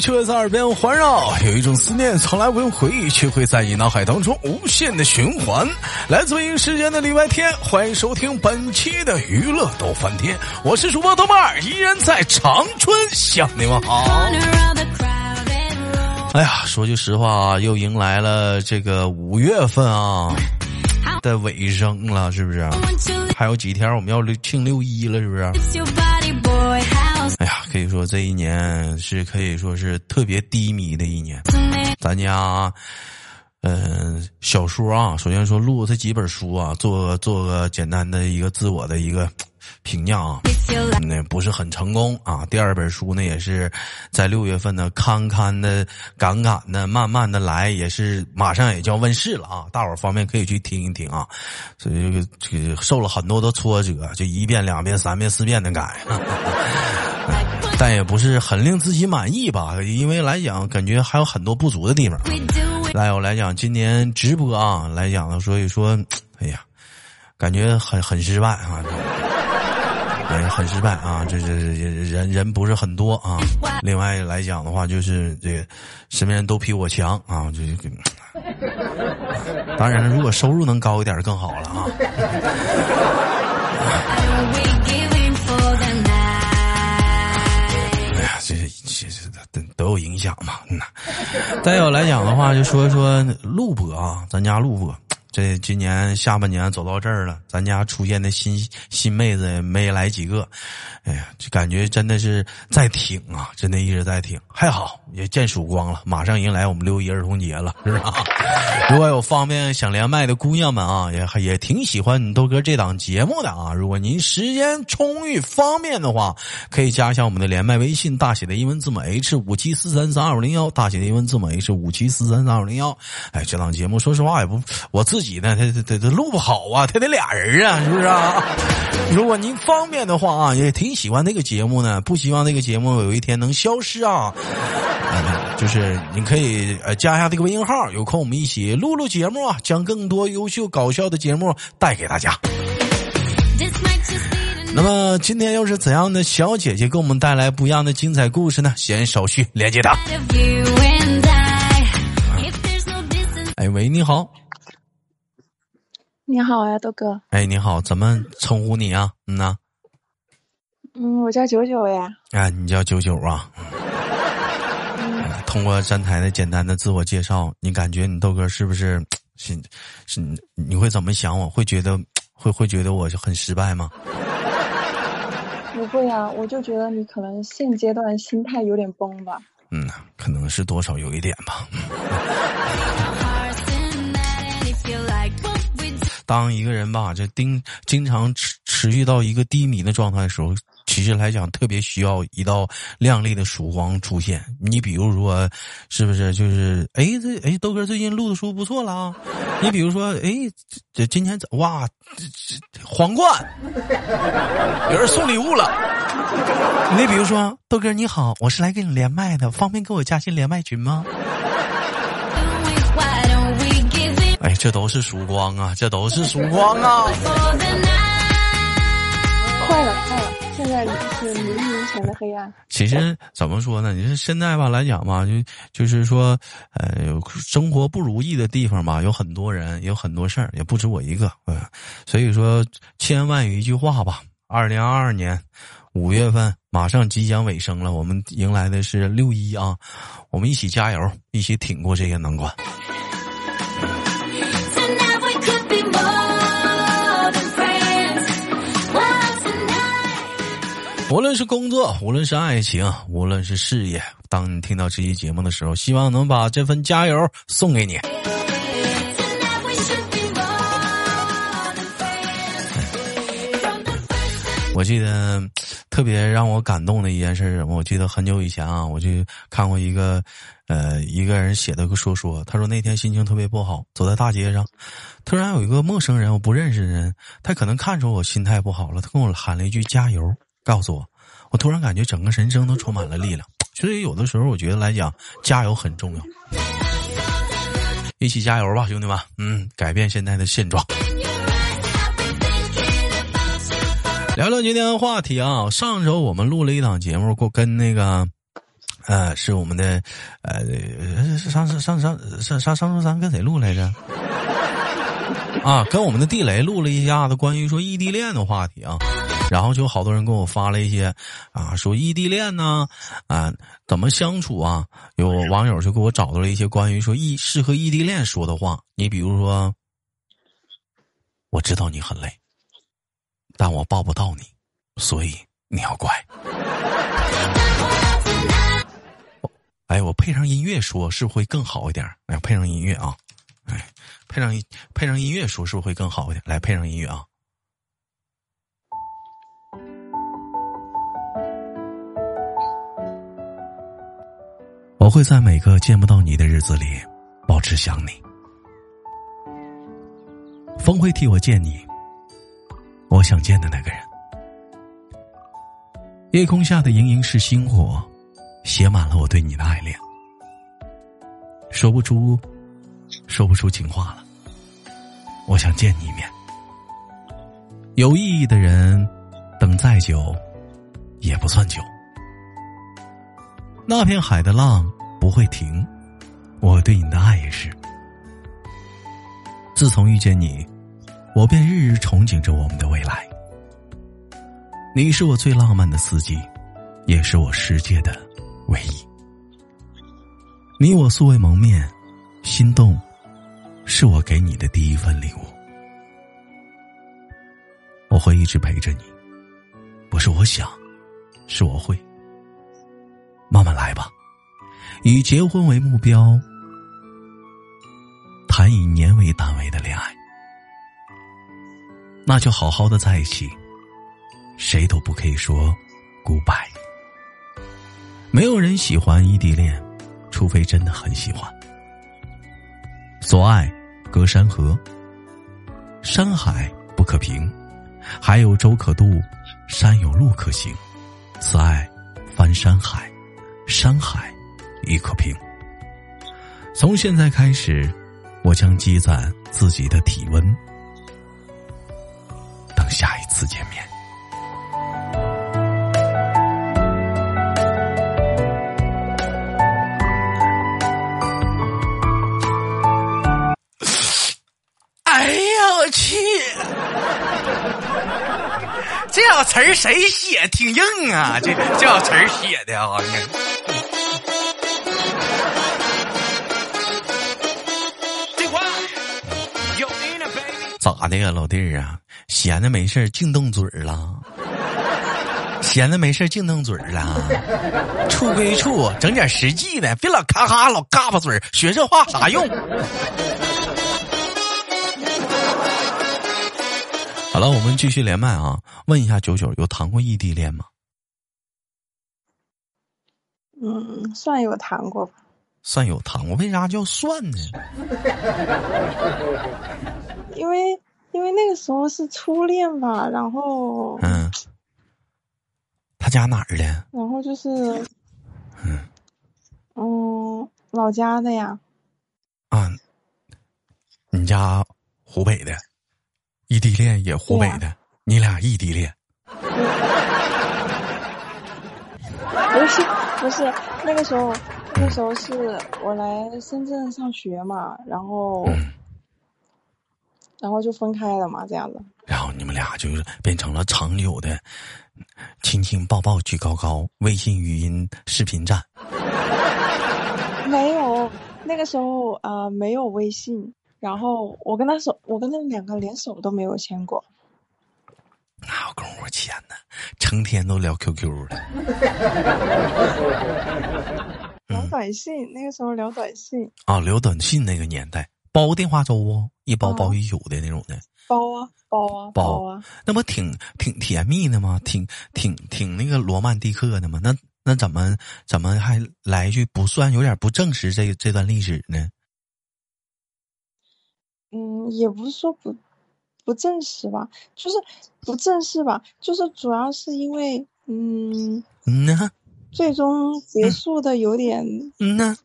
却在耳边环绕；有一种思念，从来不用回忆，却会在你脑海当中无限的循环。来自北京时间的礼拜天，欢迎收听本期的娱乐逗翻天，我是主播豆瓣儿，依然在长春向你们好。哎呀，说句实话啊，又迎来了这个五月份啊的尾声了，是不是？还有几天我们要庆六一了，是不是？可以说这一年是可以说是特别低迷的一年。咱家，嗯，小说啊，首先说录这几本书啊，做做个简单的一个自我的一个评价啊，那不是很成功啊。第二本书呢，也是在六月份呢，堪堪的、赶赶的、慢慢的来，也是马上也就要问世了啊。大伙儿方便可以去听一听啊。所以这个这受了很多的挫折，就一遍、两遍、三遍、四遍的改。但也不是很令自己满意吧，因为来讲感觉还有很多不足的地方。来我来讲，今年直播啊来讲呢，所以说，哎呀，感觉很很失败啊，也很失败啊，这这人人不是很多啊。另外来讲的话，就是这个身边人都比我强啊，这个。当然了，如果收入能高一点更好了啊。都有影响嘛，嗯呐。再有来讲的话，就说说录播啊，咱家录播。这今年下半年走到这儿了，咱家出现的新新妹子没来几个，哎呀，就感觉真的是在挺啊，真的一直在挺，还好也见曙光了，马上迎来我们六一儿童节了，是吧？如果有方便想连麦的姑娘们啊，也也挺喜欢你豆哥这档节目的啊。如果您时间充裕方便的话，可以加一下我们的连麦微信，大写的英文字母 H 五七四三三二五零幺，大写的英文字母 H 五七四三三二五零幺。哎，这档节目说实话也不我自己。己呢，他他他他录不好啊，他得俩人啊，是不是啊？如果您方便的话啊，也挺喜欢这个节目呢，不希望这个节目有一天能消失啊。就是你可以呃加一下这个微信号，有空我们一起录录节目啊，将更多优秀搞笑的节目带给大家。那么今天又是怎样的小姐姐给我们带来不一样的精彩故事呢？先手续连接她。哎喂，你好。你好呀，豆哥。哎，你好，怎么称呼你啊？嗯呐。嗯，我叫九九呀。哎，你叫九九啊。通过站台的简单的自我介绍，你感觉你豆哥是不是是是？你会怎么想？我会觉得会会觉得我就很失败吗？不会啊，我就觉得你可能现阶段心态有点崩吧。嗯，可能是多少有一点吧。当一个人吧，这经经常持持续到一个低迷的状态的时候，其实来讲特别需要一道亮丽的曙光出现。你比如说，是不是就是哎这哎豆哥最近录的书不错了啊？你比如说哎这今天哇这这皇冠有人送礼物了。你比如说豆哥你好，我是来跟你连麦的，方便给我加进连麦群吗？这都是曙光啊！这都是曙光啊！快了，快了！现在是黎明前的黑暗。其实怎么说呢？你说现在吧来讲吧，就就是说，呃，生活不如意的地方吧，有很多人，有很多事儿，也不止我一个。嗯，所以说，千万有一句话吧：二零二二年五月份马上即将尾声了，我们迎来的是六一啊！我们一起加油，一起挺过这些难关。无论是工作，无论是爱情，无论是事业，当你听到这期节目的时候，希望能把这份加油送给你。我记得特别让我感动的一件事是什么，我记得很久以前啊，我就看过一个呃一个人写的个说说，他说那天心情特别不好，走在大街上，突然有一个陌生人，我不认识的人，他可能看出我心态不好了，他跟我喊了一句加油。告诉我，我突然感觉整个人生都充满了力量。所以有的时候，我觉得来讲，加油很重要。一起加油吧，兄弟们！嗯，改变现在的现状。聊聊今天的话题啊。上周我们录了一档节目，过跟那个呃，是我们的，呃，上上上上上上上周三跟谁录来着？啊，跟我们的地雷录了一下子关于说异地恋的话题啊，然后就好多人给我发了一些啊，说异地恋呢，啊，怎么相处啊？有网友就给我找到了一些关于说异适合异地恋说的话，你比如说，我知道你很累，但我抱不到你，所以你要乖。哎，我配上音乐说，是会更好一点？哎，配上音乐啊，哎，配上音配上音乐说，是不是会更好一点？来，配上音乐啊。我会在每个见不到你的日子里，保持想你。风会替我见你，我想见的那个人。夜空下的盈盈是星火。写满了我对你的爱恋，说不出，说不出情话了。我想见你一面。有意义的人，等再久，也不算久。那片海的浪不会停，我对你的爱也是。自从遇见你，我便日日憧憬着我们的未来。你是我最浪漫的四季，也是我世界的。唯一，你我素未谋面，心动是我给你的第一份礼物。我会一直陪着你，不是我想，是我会。慢慢来吧，以结婚为目标，谈以年为单位的恋爱，那就好好的在一起，谁都不可以说 goodbye。没有人喜欢异地恋，除非真的很喜欢。所爱隔山河，山海不可平，海有舟可渡，山有路可行。此爱翻山海，山海亦可平。从现在开始，我将积攒自己的体温，等下一次见面。哎呀，我去这小词儿谁写？挺硬啊！这这小词儿写的啊！的呀，老弟儿啊？闲的没事净动嘴儿了？闲的没事净动嘴儿了？处归处，整点实际的，别老咔咔老嘎巴嘴儿，学这话啥用？好了，我们继续连麦啊！问一下九九，有谈过异地恋吗？嗯，算有谈过吧。算有谈过，为啥叫算呢？因为因为那个时候是初恋吧，然后嗯，他家哪儿的？然后就是嗯嗯，老家的呀。啊，你家湖北的。异地恋也湖北的，你俩异地恋？不是不是，那个时候那时候是我来深圳上学嘛，然后然后就分开了嘛，这样子。然后你们俩就是变成了长久的亲亲抱抱举高高，微信语音视频战。没有，那个时候啊没有微信。然后我跟他手，我跟他两个连手都没有牵过，哪有功夫牵呢？成天都聊 QQ 了，聊短信。那个时候聊短信啊，聊短信那个年代，包电话粥不？一包包一宿的那种的，包啊包啊包啊，那不挺挺甜蜜的吗？挺挺挺那个罗曼蒂克的吗？那那怎么怎么还来一句不算有点不证实这这段历史呢？嗯，也不是说不不正式吧，就是不正式吧，就是主要是因为，嗯，嗯呢，最终结束的有点，嗯呢，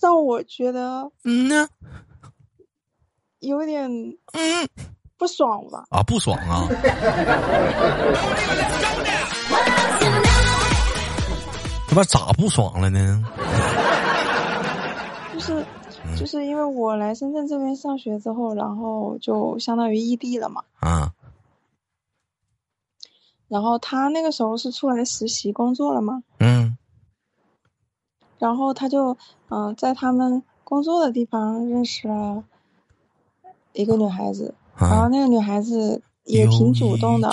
让我觉得，嗯呢，有点，嗯，不爽吧？啊，不爽啊！不咋不爽了呢？就是就是因为我来深圳这边上学之后，然后就相当于异地了嘛。啊。然后他那个时候是出来实习工作了嘛？嗯。然后他就嗯，在他们工作的地方认识了一个女孩子，然后那个女孩子也挺主动的，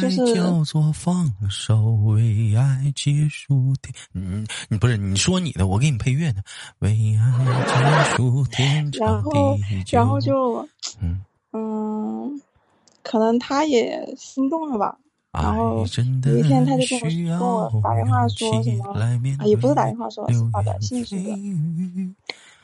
就是叫做放手，为爱结束天。嗯，你不是你说你的，我给你配乐呢。为爱结束天长地久。然后，然后就嗯嗯，可能他也心动了吧。然后有一天，他就跟我跟我打电话说什么啊，也不是打电话说，是发短信似的。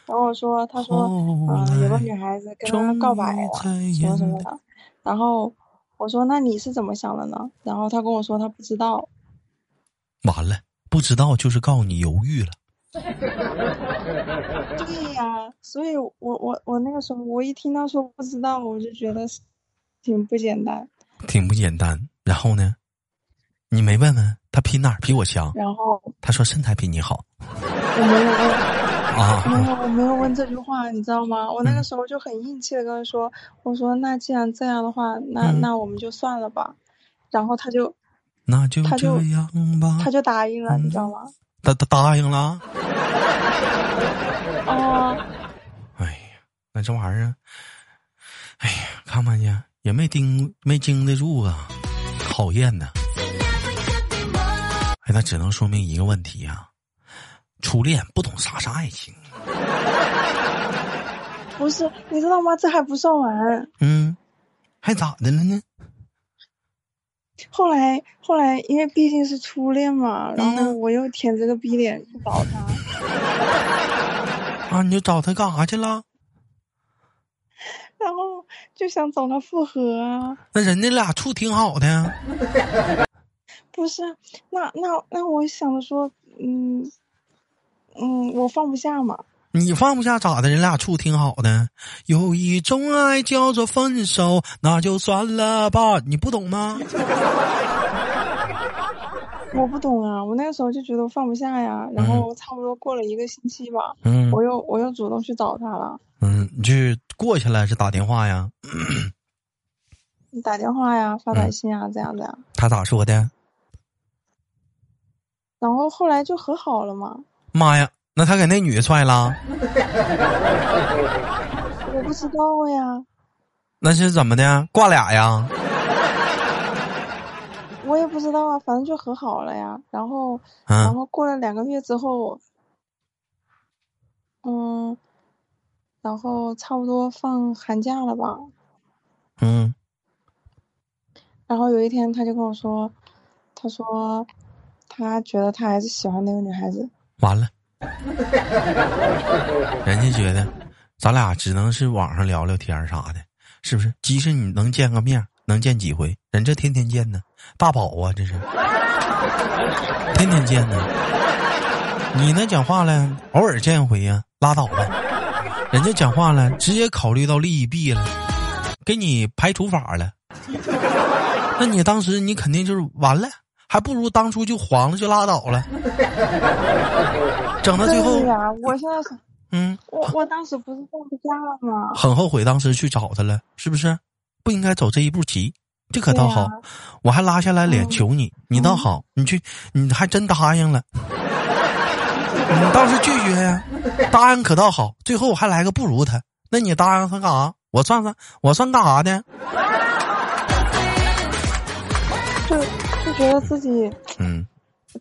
然后我说，他说，嗯，有个女孩子跟他告白了，什么什么的。然后我说，那你是怎么想的呢？然后他跟我说，他不知道。完了，不知道就是告诉你犹豫了。对呀，所以我我我那个时候，我一听到说不知道，我就觉得挺不简单。挺不简单。然后呢？你没问问他比哪儿比我强？然后他说身材比你好。我没有问啊，没有，我没有问这句话，你知道吗？我那个时候就很硬气的跟他说：“我说那既然这样的话，那那我们就算了吧。”然后他就，那就他就吧，他就答应了，你知道吗？他他答应了。哦。哎呀，那这玩意儿，哎呀，看看去也没盯没经得住啊。讨厌呢，哎，那只能说明一个问题呀，初恋不懂啥是爱情。不是，你知道吗？这还不算完。嗯，还咋的了呢？后来，后来，因为毕竟是初恋嘛，然后我又舔着个逼脸去找他。啊，你就找他干啥去了？然后就想找他复合啊？那人家俩处挺好的。不是，那那那我想着说，嗯嗯，我放不下嘛。你放不下咋的？人俩处挺好的。有一种爱叫做分手，那就算了吧。你不懂吗？我不懂啊，我那个时候就觉得放不下呀。然后差不多过了一个星期吧，嗯，我又我又主动去找他了。嗯，你去过去了是打电话呀？你 打电话呀，发短信啊，这样的呀？他咋说的？然后后来就和好了嘛。妈呀，那他给那女的踹了？我不知道呀。那是怎么的？挂俩呀？我也不知道啊，反正就和好了呀。然后，然后过了两个月之后，嗯。然后差不多放寒假了吧，嗯，然后有一天他就跟我说，他说他觉得他还是喜欢那个女孩子。完了，人家觉得咱俩只能是网上聊聊天啥的，是不是？即使你能见个面，能见几回？人这天天见呢，大宝啊，这是天天见呢。你那讲话了，偶尔见一回呀，拉倒吧。人家讲话了，直接考虑到利弊了，给你排除法了。那你当时你肯定就是完了，还不如当初就黄了就拉倒了。整到最后，我现在是，嗯，我我当时不是放不下了吗？很后悔当时去找他了，是不是？不应该走这一步棋，这可倒好，我还拉下来脸求你，你倒好，你去，你还真答应了。你倒是拒绝呀？答应可倒好，最后我还来个不如他。那你答应他干啥？我算算，我算干啥呢？就就觉得自己，嗯，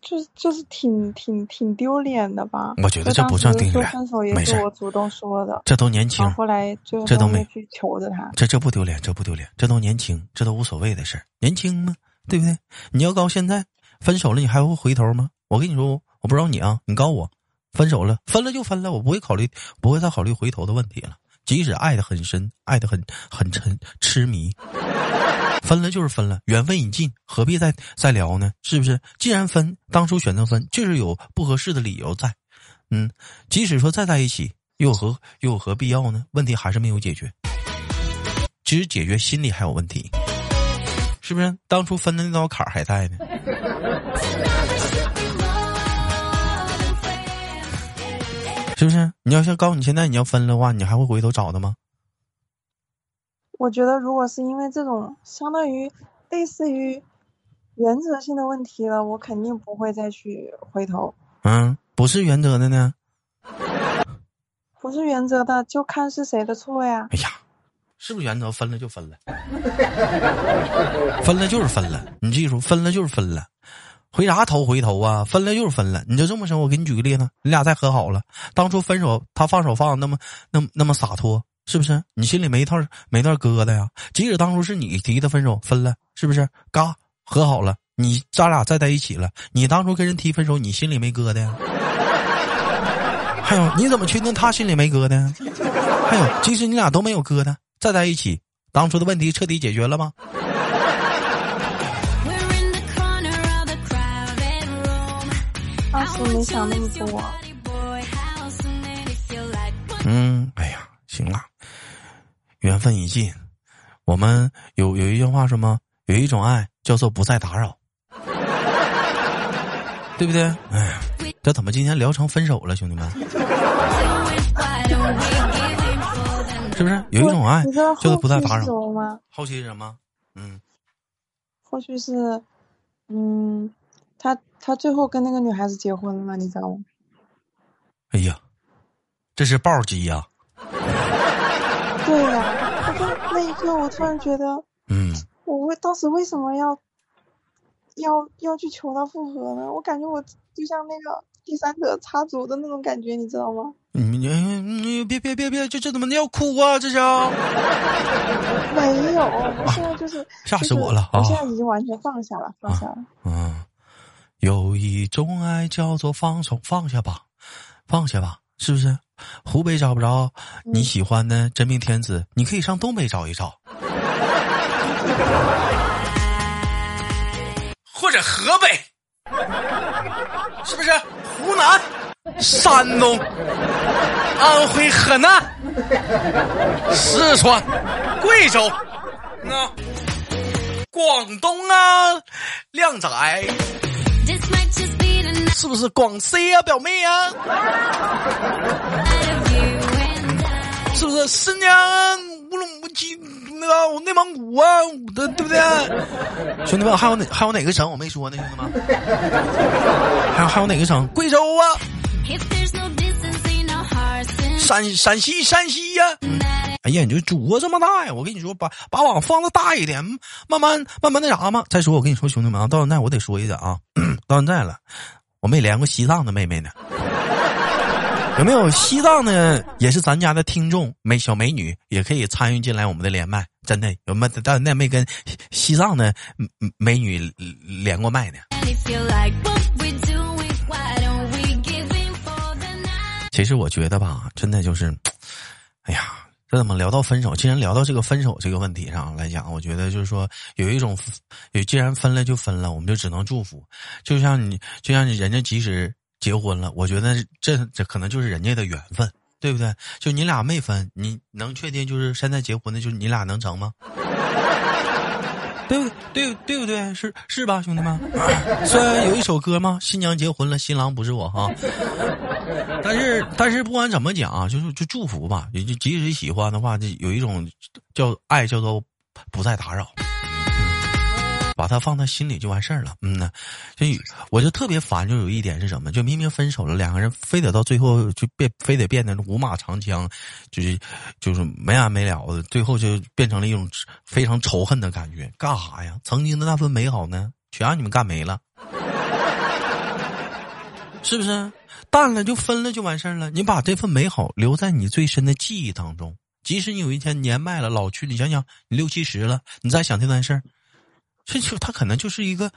就就是挺挺挺丢脸的吧？我觉得这不算丢脸，没事。我主动说的，这都年轻。后来就这都没去求着他。这这不丢脸，这不丢脸，这都年轻，这都无所谓的事儿。年轻嘛？对不对？你要告现在分手了，你还会回头吗？我跟你说，我不知道你啊，你告我。分手了，分了就分了，我不会考虑，不会再考虑回头的问题了。即使爱的很深，爱的很很沉，痴迷，分了就是分了，缘分已尽，何必再再聊呢？是不是？既然分，当初选择分，就是有不合适的理由在。嗯，即使说再在一起，又有何又有何必要呢？问题还是没有解决，只是解决心里还有问题，是不是？当初分的那道坎还在呢。是不是？你要是告诉你现在你要分的话，你还会回头找他吗？我觉得，如果是因为这种相当于类似于原则性的问题了，我肯定不会再去回头。嗯，不是原则的呢？不是原则的，就看是谁的错呀。哎呀，是不是原则？分了就分了，分了就是分了。你记住，分了就是分了。回啥头回头啊？分了就是分了。你就这么说，我给你举个例子，你俩再和好了，当初分手他放手放那么那么那么洒脱，是不是？你心里没套没段疙瘩呀？即使当初是你提的分手，分了，是不是？嘎和好了，你咱俩再在一起了，你当初跟人提分手，你心里没疙瘩呀？还有，你怎么确定他心里没疙瘩？还有，即使你俩都没有疙瘩，再在一起，当初的问题彻底解决了吗？我没想那么多。嗯，哎呀，行了，缘分已尽。我们有有一句话说吗？有一种爱叫做不再打扰，对不对？哎呀，这怎么今天聊成分手了，兄弟们？是不是有一种爱叫做不再打扰吗？好奇是什么？嗯，或许是，嗯。他他最后跟那个女孩子结婚了，你知道吗？哎呀，这是暴击呀！对呀，我就那一刻，我突然觉得，嗯，我为当时为什么要要要去求他复合呢？我感觉我就像那个第三者插足的那种感觉，你知道吗？你你你别别别别，这这怎么要哭啊？这是？没有，我现在就是吓死我了！我现在已经完全放下了，放下了。嗯。有一种爱叫做放松，放下吧，放下吧，是不是？湖北找不着你喜欢的真命天子，你可以上东北找一找，或者河北，是不是？湖南、山东、安徽、河南、四川、贵州，那广东啊，靓仔。是不是广西啊，表妹啊？是不是新疆、乌鲁木齐、那个内蒙古啊？对对不对？兄弟们，还有哪还有哪个省我没说呢？兄弟们，还有还有哪个省？贵州啊？陕陕西山西呀？哎呀，你就祖国这么大呀！我跟你说，把把网放的大一点，慢慢慢慢那啥嘛。再说，我跟你说，兄弟们啊，到现在我得说一下啊，到现在了。我没连过西藏的妹妹呢，有没有西藏的也是咱家的听众美小美女也可以参与进来我们的连麦？真的有没？但那没跟西藏的美女连过麦呢。其实我觉得吧，真的就是，哎呀。这怎么聊到分手？既然聊到这个分手这个问题上来讲，我觉得就是说有一种，有既然分了就分了，我们就只能祝福。就像你，就像人家即使结婚了，我觉得这这可能就是人家的缘分，对不对？就你俩没分，你能确定就是现在结婚的，就是你俩能成吗？对对？对不对？是是吧，兄弟们？虽然有一首歌吗？新娘结婚了，新郎不是我哈。但是但是不管怎么讲啊，就是就祝福吧。也就即使喜欢的话，就有一种叫爱，叫做不再打扰。把它放在心里就完事儿了。嗯呢，所以我就特别烦，就有一点是什么？就明明分手了，两个人非得到最后就变，非得变得五马长枪，就是就是没完没了的，最后就变成了一种非常仇恨的感觉。干啥呀？曾经的那份美好呢，全让你们干没了，是不是？淡了就分了就完事儿了。你把这份美好留在你最深的记忆当中，即使你有一天年迈了、老去，你想想，你六七十了，你再想这段事儿。这就他可能就是一个，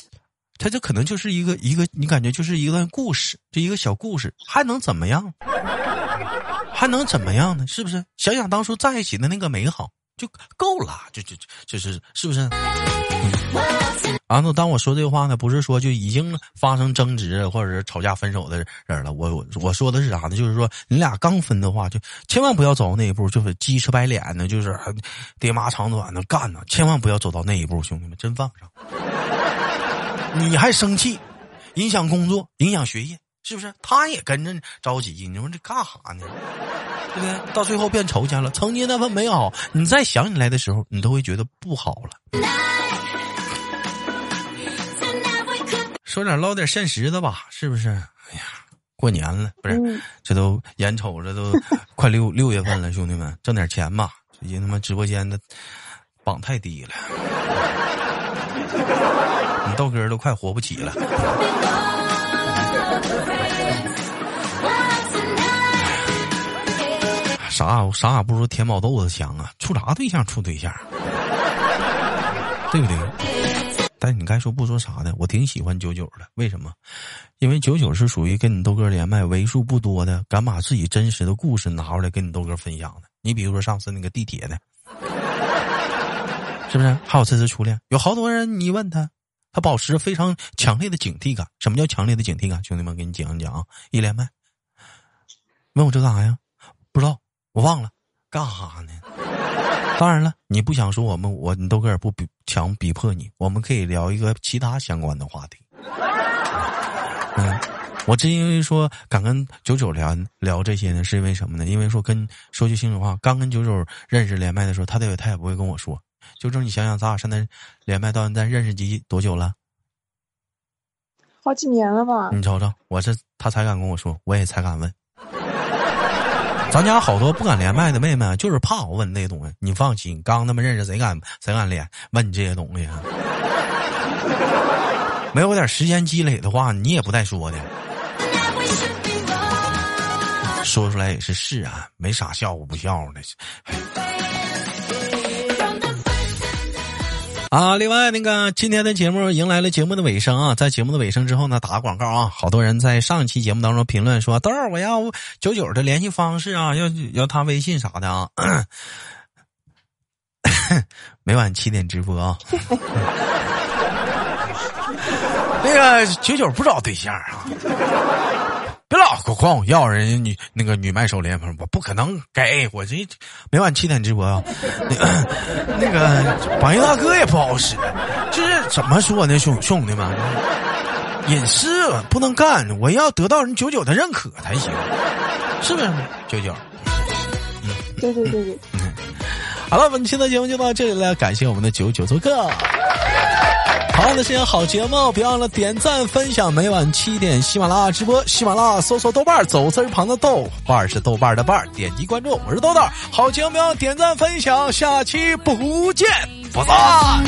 他这可能就是一个一个，你感觉就是一段故事，就一个小故事，还能怎么样？还能怎么样呢？是不是？想想当初在一起的那个美好就够了，就就就是是不是？啊，那当我说这话呢，不是说就已经发生争执或者是吵架分手的人了。我我我说的是啥呢？就是说你俩刚分的话，就千万不要走那一步，就是鸡吃白脸的，就是爹妈长短的干呢，千万不要走到那一步，兄弟们真犯不上。你还生气，影响工作，影响学业，是不是？他也跟着着急，你说这干啥呢？对不对？到最后变仇家了。曾经那份美好，你再想起来的时候，你都会觉得不好了。说点唠点现实的吧，是不是？哎呀，过年了，不是？这都眼瞅着都 快六六月份了，兄弟们，挣点钱吧。最近他妈直播间的榜太低了，你豆哥都快活不起了。啥啥也不如填饱豆子强啊！处啥对象处对象，对不对？但你该说不说啥的，我挺喜欢九九的。为什么？因为九九是属于跟你豆哥连麦为数不多的敢把自己真实的故事拿出来跟你豆哥分享的。你比如说上次那个地铁的，是不是？还有这次初恋，有好多人你问他，他保持非常强烈的警惕感。什么叫强烈的警惕感？兄弟们，给你讲一讲啊！一连麦，问我这干啥呀？不知道。我忘了干哈呢？当然了，你不想说我们，我你都个不比强逼迫你。我们可以聊一个其他相关的话题。嗯，我之因为说敢跟九九聊聊这些呢，是因为什么呢？因为说跟说句心里话，刚跟九九认识连麦的时候，他得他也不会跟我说。九九，你想想，咱俩现在连麦到现在认识几多久了？好几年了吧？你瞅瞅，我这他才敢跟我说，我也才敢问。咱家好多不敢连麦的妹妹，就是怕我问那些东西。你放心，刚他妈认识，谁敢谁敢连问你这些东西啊？没有点时间积累的话，你也不带说的。说出来也是是啊，没啥笑话不笑话的。啊，另外那个今天的节目迎来了节目的尾声啊，在节目的尾声之后呢，打个广告啊，好多人在上一期节目当中评论说，豆儿我要九九的联系方式啊，要要他微信啥的啊，每晚七点直播啊，那个九九不找对象啊。别老管我要人家女那个女卖手链，我不可能给我这每晚七点直播啊。那个榜一大哥也不好使，就是怎么说呢，兄兄弟们，隐私不能干，我要得到人九九的认可才行，是不是九九？嗯，对对对对。嗯，好了，本期的节目就到这里了，感谢我们的九九做客。好的，天好节目，别忘了点赞分享。每晚七点，喜马拉雅直播，喜马拉雅搜索豆瓣走字旁的豆，瓣是豆瓣的瓣，点击关注，我是豆豆。好节目，别忘点赞分享，下期不见不散。